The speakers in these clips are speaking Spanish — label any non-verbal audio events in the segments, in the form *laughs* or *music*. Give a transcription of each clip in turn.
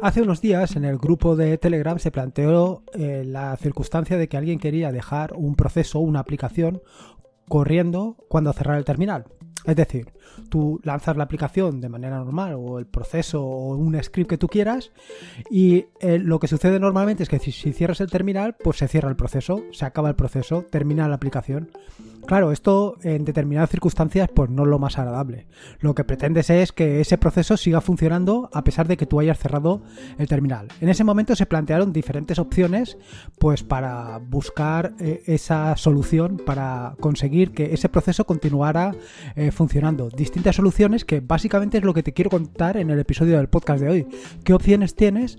Hace unos días en el grupo de Telegram se planteó eh, la circunstancia de que alguien quería dejar un proceso, una aplicación, corriendo cuando cerrar el terminal. Es decir, tú lanzas la aplicación de manera normal o el proceso o un script que tú quieras y eh, lo que sucede normalmente es que si, cierras el terminal, pues se cierra el proceso, se acaba el proceso, termina la aplicación. Claro, esto en determinadas circunstancias pues no es lo más agradable. Lo que pretendes es que ese proceso siga funcionando a pesar de que tú hayas cerrado el terminal. En ese momento se plantearon diferentes opciones pues para buscar eh, esa solución para conseguir que ese proceso continuara eh, funcionando. Distintas soluciones que básicamente es lo que te quiero contar en el episodio del podcast de hoy. ¿Qué opciones tienes?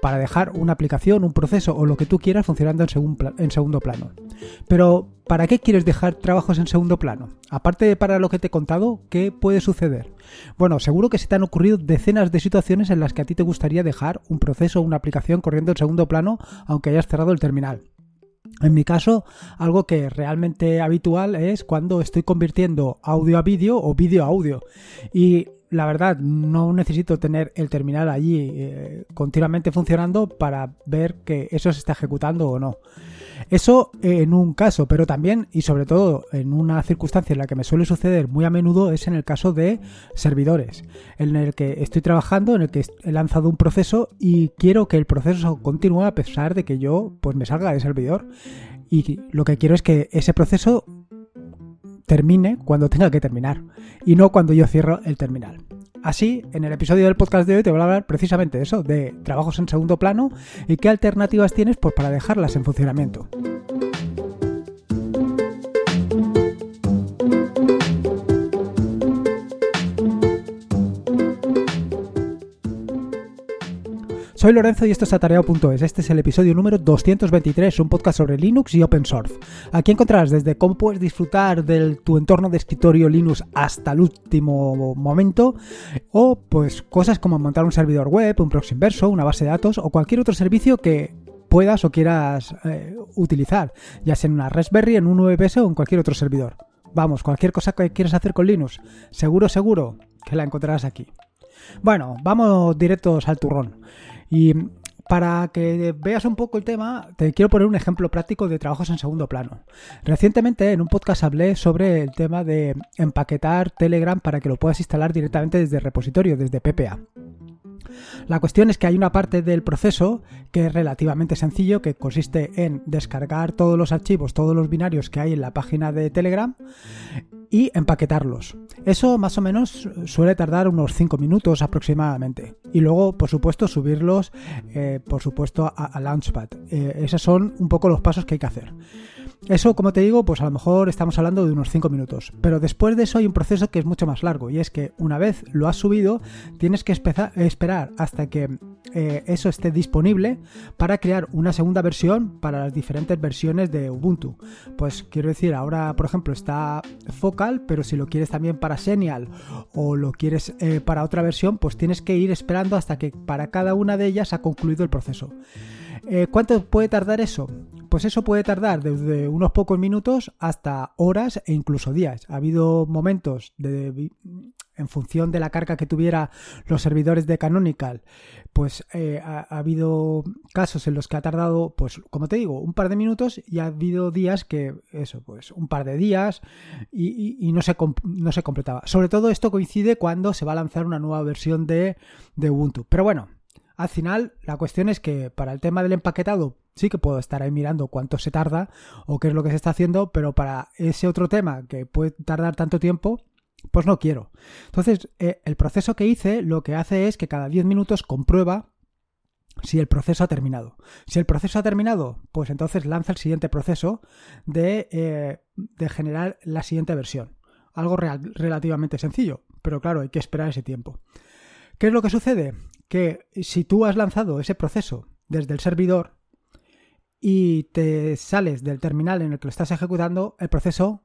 para dejar una aplicación, un proceso o lo que tú quieras funcionando en, segundo plano. Pero, ¿para qué quieres dejar trabajos en segundo plano? Aparte de para lo que te he contado, ¿qué puede suceder? Bueno, seguro que se te han ocurrido decenas de situaciones en las que a ti te gustaría dejar un proceso o una aplicación corriendo en segundo plano aunque hayas cerrado el terminal. En mi caso, algo que realmente habitual es cuando estoy convirtiendo audio a vídeo o vídeo a audio. Y la verdad, no necesito tener el terminal allí eh, continuamente funcionando para ver que eso se está ejecutando o no. Eso en un caso, pero también y sobre todo en una circunstancia en la que me suele suceder muy a menudo es en el caso de servidores, en el que estoy trabajando, en el que he lanzado un proceso y quiero que el proceso continúe a pesar de que yo pues me salga de servidor y lo que quiero es que ese proceso termine cuando tenga que terminar y no cuando yo cierro el terminal. Así, en el episodio del podcast de hoy te voy a hablar precisamente de eso, de trabajos en segundo plano y qué alternativas tienes pues, para dejarlas en funcionamiento. Soy Lorenzo y esto es atareado.es. Este es el episodio número 223, un podcast sobre Linux y Open Source. Aquí encontrarás desde cómo puedes disfrutar de tu entorno de escritorio Linux hasta el último momento, o pues cosas como montar un servidor web, un proxy inverso, una base de datos o cualquier otro servicio que puedas o quieras eh, utilizar, ya sea en una Raspberry, en un VPS o en cualquier otro servidor. Vamos, cualquier cosa que quieras hacer con Linux, seguro, seguro que la encontrarás aquí. Bueno, vamos directos al turrón. Y para que veas un poco el tema, te quiero poner un ejemplo práctico de trabajos en segundo plano. Recientemente en un podcast hablé sobre el tema de empaquetar Telegram para que lo puedas instalar directamente desde el repositorio, desde PPA. La cuestión es que hay una parte del proceso que es relativamente sencillo, que consiste en descargar todos los archivos, todos los binarios que hay en la página de Telegram y empaquetarlos. Eso más o menos suele tardar unos 5 minutos aproximadamente. Y luego, por supuesto, subirlos, eh, por supuesto, a, Launchpad. Eh, esos son un poco los pasos que hay que hacer. Eso, como te digo, pues a lo mejor estamos hablando de unos 5 minutos. Pero después de eso hay un proceso que es mucho más largo y es que una vez lo has subido, tienes que esperar hasta que eh, eso esté disponible para crear una segunda versión para las diferentes versiones de Ubuntu. Pues quiero decir, ahora por ejemplo está Focal, pero si lo quieres también para Senial o lo quieres eh, para otra versión, pues tienes que ir esperando hasta que para cada una de ellas ha concluido el proceso. Eh, ¿Cuánto puede tardar eso? Pues eso puede tardar desde unos pocos minutos hasta horas e incluso días. Ha habido momentos de, en función de la carga que tuviera los servidores de Canonical, pues eh, ha, habido casos en los que ha tardado, pues como te digo, un par de minutos y ha habido días que, eso, pues un par de días y, no, se, no se completaba. Sobre todo esto coincide cuando se va a lanzar una nueva versión de, de Ubuntu. Pero bueno, al final, la cuestión es que para el tema del empaquetado sí que puedo estar ahí mirando cuánto se tarda o qué es lo que se está haciendo, pero para ese otro tema que puede tardar tanto tiempo, pues no quiero. Entonces, eh, el proceso que hice lo que hace es que cada 10 minutos comprueba si el proceso ha terminado. Si el proceso ha terminado, pues entonces lanza el siguiente proceso de, eh, de generar la siguiente versión. Algo relativamente sencillo, pero claro, hay que esperar ese tiempo. ¿Qué es lo que sucede? que si tú has lanzado ese proceso desde el servidor y te sales del terminal en el que lo estás ejecutando, el proceso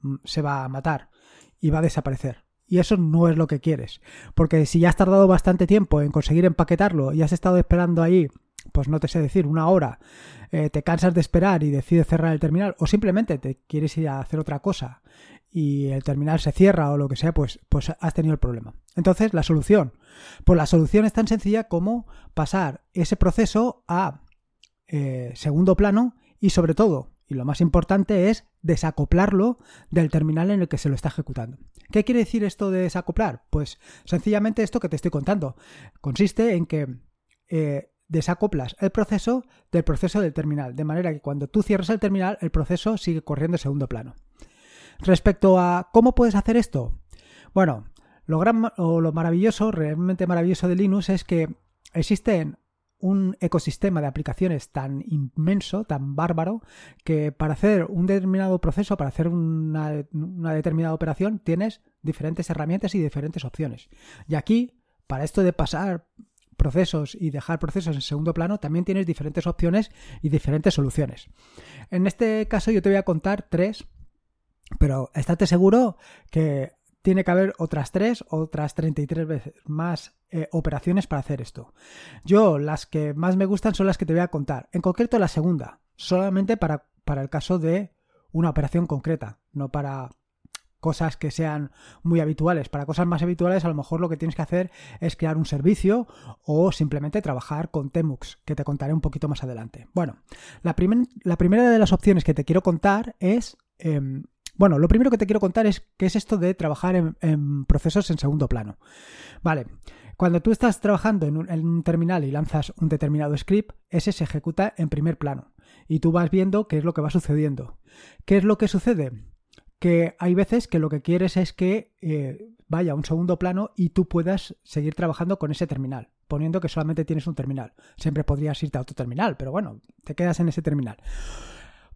mm, se va a matar y va a desaparecer. Y eso no es lo que quieres. Porque si ya has tardado bastante tiempo en conseguir empaquetarlo y has estado esperando ahí, pues no te sé decir, una hora, eh, te cansas de esperar y decides cerrar el terminal o simplemente te quieres ir a hacer otra cosa y el terminal se cierra o lo que sea, pues, pues has tenido el problema. Entonces, la solución. Pues la solución es tan sencilla como pasar ese proceso a eh, segundo plano y sobre todo, y lo más importante es desacoplarlo del terminal en el que se lo está ejecutando. ¿Qué quiere decir esto de desacoplar? Pues sencillamente esto que te estoy contando. Consiste en que eh, desacoplas el proceso del proceso del terminal, de manera que cuando tú cierras el terminal, el proceso sigue corriendo en segundo plano. Respecto a cómo puedes hacer esto, bueno, lo, gran, o lo maravilloso, realmente maravilloso de Linux es que existen un ecosistema de aplicaciones tan inmenso, tan bárbaro, que para hacer un determinado proceso, para hacer una, una, determinada operación, tienes diferentes herramientas y diferentes opciones. Y aquí, para esto de pasar procesos y dejar procesos en segundo plano, también tienes diferentes opciones y diferentes soluciones. En este caso yo te voy a contar tres, pero estate seguro que tiene que haber otras tres, otras 33 veces más eh, operaciones para hacer esto. Yo, las que más me gustan son las que te voy a contar. En concreto, la segunda, solamente para, para el caso de una operación concreta, no para cosas que sean muy habituales. Para cosas más habituales, a lo mejor lo que tienes que hacer es crear un servicio o simplemente trabajar con Temux, que te contaré un poquito más adelante. Bueno, la, la primera de las opciones que te quiero contar es em, bueno, lo primero que te quiero contar es qué es esto de trabajar en, procesos en segundo plano. Vale, cuando tú estás trabajando en un, terminal y lanzas un determinado script, ese se ejecuta en primer plano y tú vas viendo qué es lo que va sucediendo. ¿Qué es lo que sucede? Que hay veces que lo que quieres es que eh, vaya a un segundo plano y tú puedas seguir trabajando con ese terminal, poniendo que solamente tienes un terminal. Siempre podrías irte a otro terminal, pero bueno, te quedas en ese terminal.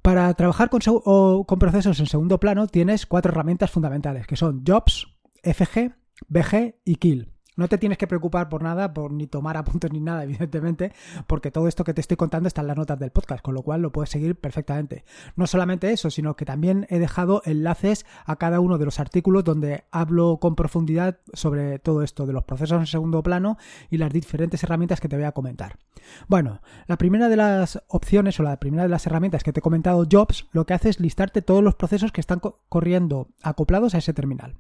Para trabajar con, procesos en segundo plano tienes cuatro herramientas fundamentales, que son Jobs, FG, BG y Kill. No te tienes que preocupar por nada, por ni tomar *laughs* apuntes ni nada, evidentemente, porque todo esto que te estoy contando está en las notas del podcast, con lo cual lo puedes seguir perfectamente. No solamente eso, sino que también he dejado enlaces a cada uno de los artículos donde hablo con profundidad sobre todo esto de los procesos en segundo plano y las diferentes herramientas que te voy a comentar. Bueno, la primera de las opciones o la primera de las herramientas que te he comentado, Jobs, lo que hace es listarte todos los procesos que están corriendo acoplados a ese terminal.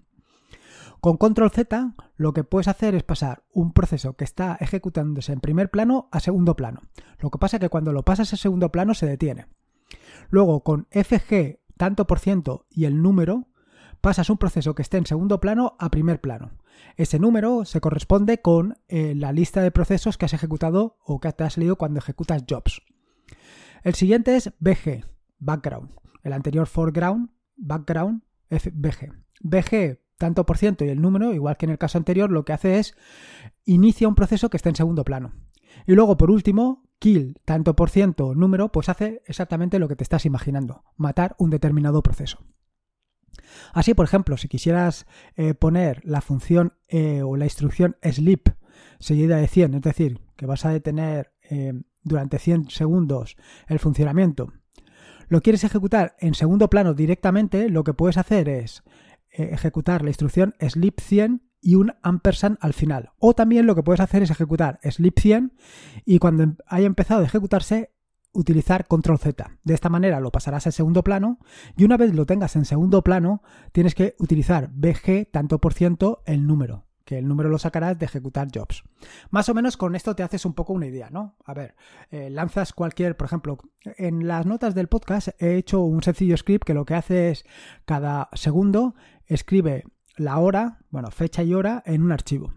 Con control Z lo que puedes hacer es pasar un proceso que está ejecutándose en primer plano a segundo plano. Lo que pasa es que cuando lo pasas a segundo plano se detiene. Luego con FG tanto por ciento y el número pasas un proceso que esté en segundo plano a primer plano. Ese número se corresponde con eh, la lista de procesos que has ejecutado o que te has leído cuando ejecutas jobs. El siguiente es BG, background. El anterior foreground, background, FBG. BG tanto por ciento y el número, igual que en el caso anterior, lo que hace es inicia un proceso que está en segundo plano. Y luego, por último, kill tanto por ciento número, pues hace exactamente lo que te estás imaginando, matar un determinado proceso. Así, por ejemplo, si quisieras eh, poner la función eh, o la instrucción sleep seguida de 100, es decir, que vas a detener eh, durante 100 segundos el funcionamiento, lo quieres ejecutar en segundo plano directamente, lo que puedes hacer es ejecutar la instrucción sleep 100 y un ampersand al final. O también lo que puedes hacer es ejecutar sleep 100 y cuando em, haya empezado a ejecutarse utilizar control Z. De esta manera lo pasarás al segundo plano y una vez lo tengas en segundo plano tienes que utilizar BG tanto por ciento el número que el número lo sacarás de ejecutar jobs. Más o menos con esto te haces un poco una idea, ¿no? A ver, eh, lanzas cualquier, por ejemplo, en las notas del podcast he hecho un sencillo script que lo que hace es cada segundo escribe la hora, bueno, fecha y hora en un archivo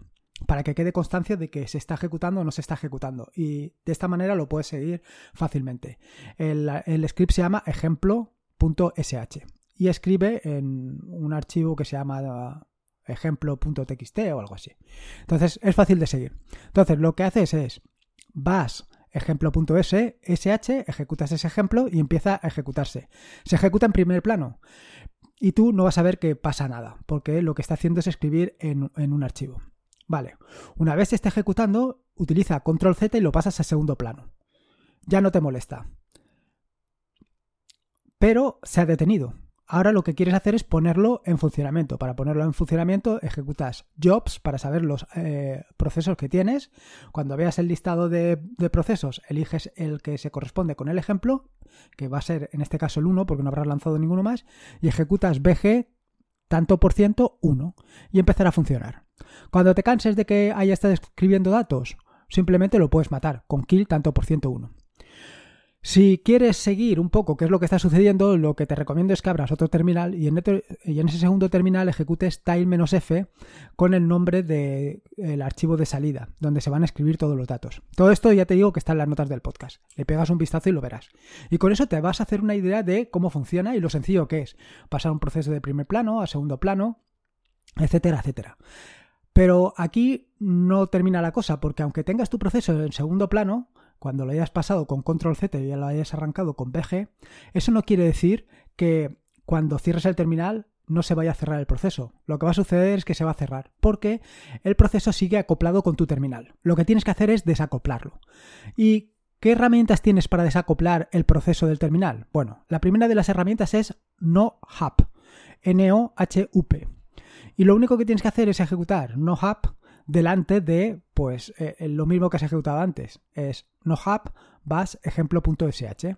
para que quede constancia de que se está ejecutando o no se está ejecutando. Y de esta manera lo puedes seguir fácilmente. El, el script se llama ejemplo.sh y escribe en un archivo que se llama ejemplo.txt o algo así. Entonces es fácil de seguir. Entonces lo que haces es vas ejemplo.sh, ejecutas ese ejemplo y empieza a ejecutarse. Se ejecuta en primer plano y tú no vas a ver que pasa nada, porque lo que está haciendo es escribir en, un archivo. Vale, una vez se está ejecutando, utiliza control Z y lo pasas a segundo plano. Ya no te molesta. Pero se ha detenido. Ahora lo que quieres hacer es ponerlo en funcionamiento. Para ponerlo en funcionamiento ejecutas jobs para saber los eh, procesos que tienes. Cuando veas el listado de, procesos, eliges el que se corresponde con el ejemplo, que va a ser en este caso el 1 porque no habrás lanzado ninguno más, y ejecutas bg tanto por ciento 1 y empezará a funcionar. Cuando te canses de que haya estado escribiendo datos, simplemente lo puedes matar con kill tanto por ciento 1. Si quieres seguir un poco qué es lo que está sucediendo, lo que te recomiendo es que abras otro terminal y en, ese segundo terminal ejecutes tile-f con el nombre del archivo de salida, donde se van a escribir todos los datos. Todo esto ya te digo que está en las notas del podcast. Le pegas un vistazo y lo verás. Y con eso te vas a hacer una idea de cómo funciona y lo sencillo que es pasar un proceso de primer plano a segundo plano, etcétera, etcétera. Pero aquí no termina la cosa, porque aunque tengas tu proceso en segundo plano, cuando lo hayas pasado con control Z y ya lo hayas arrancado con BG, eso no quiere decir que cuando cierres el terminal no se vaya a cerrar el proceso. Lo que va a suceder es que se va a cerrar, porque el proceso sigue acoplado con tu terminal. Lo que tienes que hacer es desacoplarlo. ¿Y qué herramientas tienes para desacoplar el proceso del terminal? Bueno, la primera de las herramientas es NoHub, N-O-H-U-P. Y lo único que tienes que hacer es ejecutar NoHub delante de pues eh, lo mismo que has ejecutado antes. Es nohub ejemplo.sh.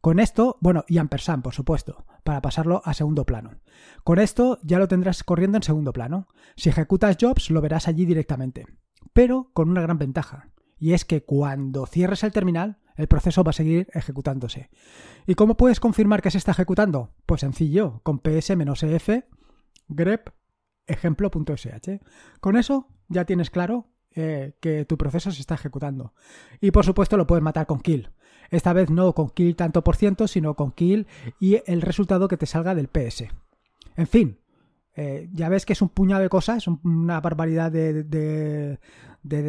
Con esto, bueno, y ampersand, por supuesto, para pasarlo a segundo plano. Con esto ya lo tendrás corriendo en segundo plano. Si ejecutas jobs, lo verás allí directamente. Pero con una gran ventaja. Y es que cuando cierres el terminal, el proceso va a seguir ejecutándose. ¿Y cómo puedes confirmar que se está ejecutando? Pues sencillo, con ps-ef grep ejemplo.sh. Con eso ya tienes claro eh, que tu proceso se está ejecutando. Y por supuesto lo puedes matar con kill. Esta vez no con kill tanto por ciento, sino con kill y el resultado que te salga del PS. En fin, eh, ya ves que es un puñado de cosas, una barbaridad de,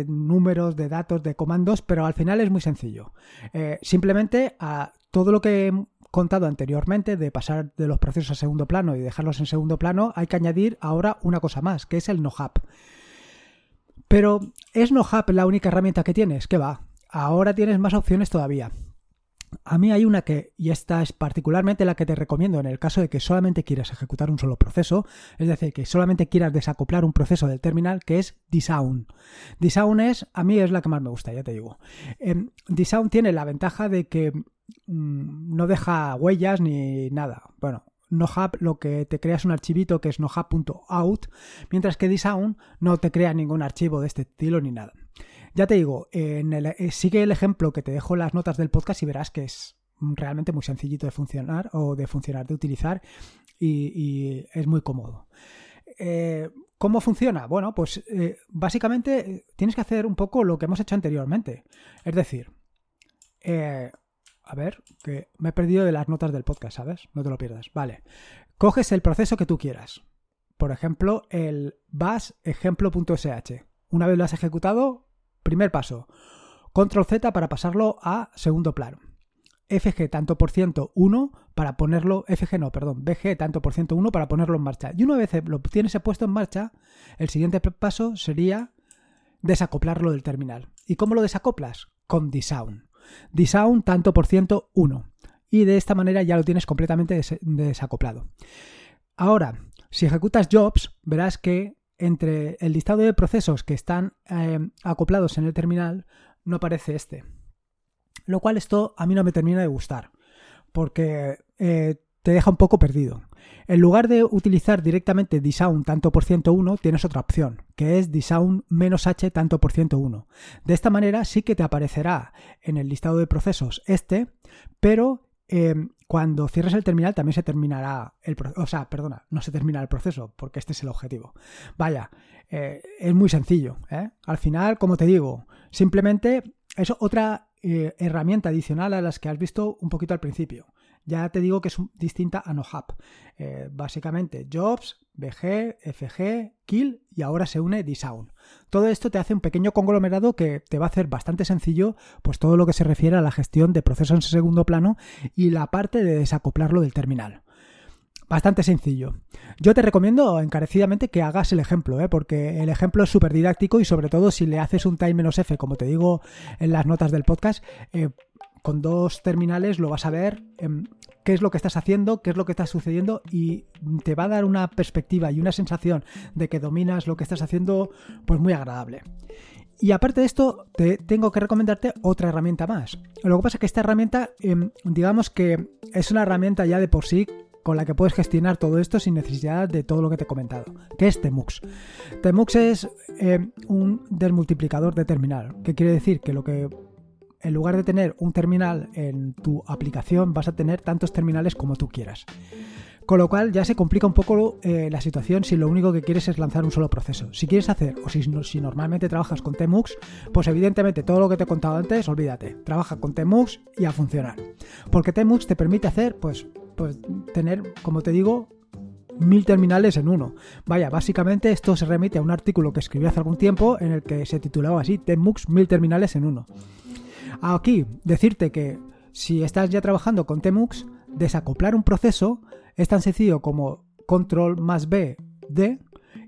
números, de datos, de comandos, pero al final es muy sencillo. Eh, simplemente a todo lo que contado anteriormente de pasar de los procesos a segundo plano y dejarlos en segundo plano, hay que añadir ahora una cosa más, que es el NoHub. Pero ¿es NoHub la única herramienta que tienes? ¿Qué va? Ahora tienes más opciones todavía. A mí hay una que, y esta es particularmente la que te recomiendo en el caso de que solamente quieras ejecutar un solo proceso, es decir, que solamente quieras desacoplar un proceso del terminal, que es Disown. Disown es, a mí es la que más me gusta, ya te digo. Eh, tiene la ventaja de que Mm, no deja huellas ni nada. Bueno, NoHub lo que te crea es un archivito que es nohub.out, mientras que Disown no te crea ningún archivo de este estilo ni nada. Ya te digo, en el, eh, sigue el ejemplo que te dejo las notas del podcast y verás que es realmente muy sencillito de funcionar o de funcionar, de utilizar y, es muy cómodo. Eh, ¿Cómo funciona? Bueno, pues eh, básicamente tienes que hacer un poco lo que hemos hecho anteriormente. Es decir, a ver, que me he perdido de las notas del podcast, ¿sabes? No te lo pierdas. Vale. Coges el proceso que tú quieras. Por ejemplo, el bash ejemplo.sh. Una vez lo has ejecutado, primer paso. Control Z para pasarlo a segundo plano. FG tanto por ciento 1 para ponerlo, FG no, perdón, BG tanto por ciento 1 para ponerlo en marcha. Y una vez lo tienes puesto en marcha, el siguiente paso sería desacoplarlo del terminal. ¿Y cómo lo desacoplas? Con Disown. Disown tanto por ciento 1. Y de esta manera ya lo tienes completamente desacoplado. Ahora, si ejecutas jobs, verás que entre el listado de procesos que están eh, acoplados en el terminal no aparece este. Lo cual esto a mí no me termina de gustar, porque eh, te deja un poco perdido. En lugar de utilizar directamente disown tanto por ciento 1, tienes otra opción, que es disown menos h tanto por ciento 1. De esta manera sí que te aparecerá en el listado de procesos este, pero em, cuando cierres el terminal también se terminará el proceso. O sea, perdona, no se termina el proceso, porque este es el objetivo. Vaya, eh, es muy sencillo. ¿eh? Al final, como te digo, simplemente es otra eh, herramienta adicional a las que has visto un poquito al principio. Ya te digo que es distinta a NoHub. Básicamente Jobs, BG, FG, Kill y ahora se une Disown. Todo esto te hace un pequeño conglomerado que te va a hacer bastante sencillo pues todo lo que se refiere a la gestión de procesos en segundo plano y la parte de desacoplarlo del terminal. Bastante sencillo. Yo te recomiendo encarecidamente que hagas el ejemplo, ¿eh? porque el ejemplo es súper didáctico y sobre todo si le haces un time-f, como te digo en las notas del podcast, eh, con dos terminales lo vas a ver em, qué es lo que estás haciendo, qué es lo que está sucediendo y te va a dar una perspectiva y una sensación de que dominas lo que estás haciendo pues muy agradable. Y aparte de esto, te tengo que recomendarte otra herramienta más. Lo que pasa es que esta herramienta, em, digamos que es una herramienta ya de por sí con la que puedes gestionar todo esto sin necesidad de todo lo que te he comentado. ¿Qué es Temux? Temux es eh, un desmultiplicador de terminal, que quiere decir que lo que en lugar de tener un terminal en tu aplicación, vas a tener tantos terminales como tú quieras. Con lo cual ya se complica un poco eh, la situación si lo único que quieres es lanzar un solo proceso. Si quieres hacer, o si, si normalmente trabajas con Temux, pues evidentemente todo lo que te he contado antes, olvídate. Trabaja con Temux y a funcionar. Porque Temux te permite hacer, pues, pues tener, como te digo, mil terminales en uno. Vaya, básicamente esto se remite a un artículo que escribí hace algún tiempo en el que se titulaba así, Temux mil terminales en uno. Aquí, decirte que si estás ya trabajando con Temux, desacoplar un proceso es tan sencillo como control más B, D,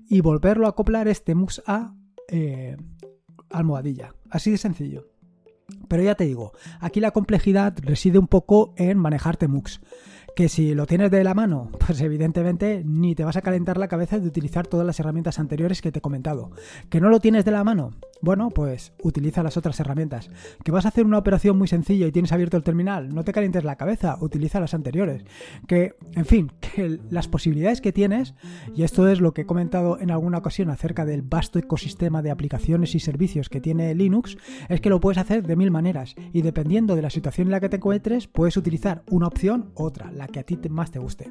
y volverlo a acoplar es Temux a eh, almohadilla. Así de sencillo. Pero ya te digo, aquí la complejidad reside un poco en manejar Temux que si lo tienes de la mano, *laughs* pues evidentemente ni te vas a calentar la cabeza de utilizar todas las herramientas anteriores que te he comentado. Que no lo tienes de la mano, bueno, pues utiliza las otras herramientas. Que vas a hacer una operación muy sencilla y tienes abierto el terminal, no te calientes la cabeza, utiliza las anteriores. Que, en fin, *laughs* que las posibilidades que tienes, y esto es lo que he comentado en alguna ocasión acerca del vasto ecosistema de aplicaciones y servicios que tiene Linux, es que lo puedes hacer de mil maneras y dependiendo de la situación en la que te encuentres, puedes utilizar una opción u otra que a ti más te guste.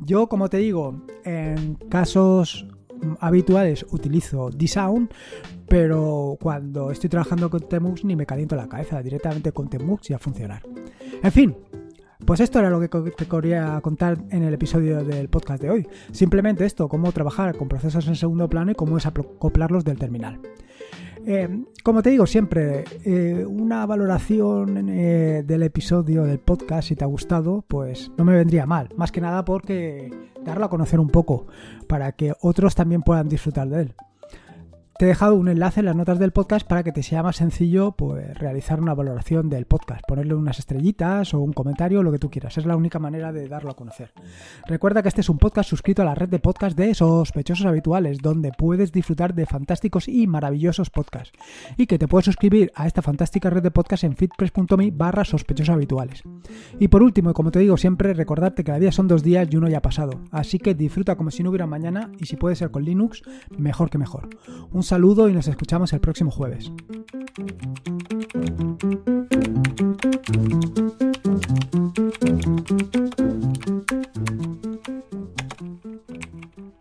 Yo, como te digo, en casos habituales utilizo D-Sound, pero cuando estoy trabajando con Temux ni me caliento la cabeza, directamente con Temux y a funcionar. En fin, pues esto era lo que te quería contar en el episodio del podcast de hoy. Simplemente esto, cómo trabajar con procesos en segundo plano y cómo es acoplarlos del terminal. Eh, como te digo siempre, eh, una valoración eh, del episodio del podcast, si te ha gustado, pues no me vendría mal. Más que nada porque darlo a conocer un poco, para que otros también puedan disfrutar de él. Te he dejado un enlace en las notas del podcast para que te sea más sencillo pues, realizar una valoración del podcast, ponerle unas estrellitas o un comentario, lo que tú quieras. Es la única manera de darlo a conocer. Recuerda que este es un podcast suscrito a la red de podcast de sospechosos habituales, donde puedes disfrutar de fantásticos y maravillosos podcasts. Y que te puedes suscribir a esta fantástica red de podcast en fitpress.me barra habituales. Y por último, y como te digo siempre, recordarte que la vida son dos días y uno ya ha pasado. Así que disfruta como si no hubiera mañana y si puede ser con Linux, mejor que mejor. Un saludo y nos escuchamos el próximo jueves.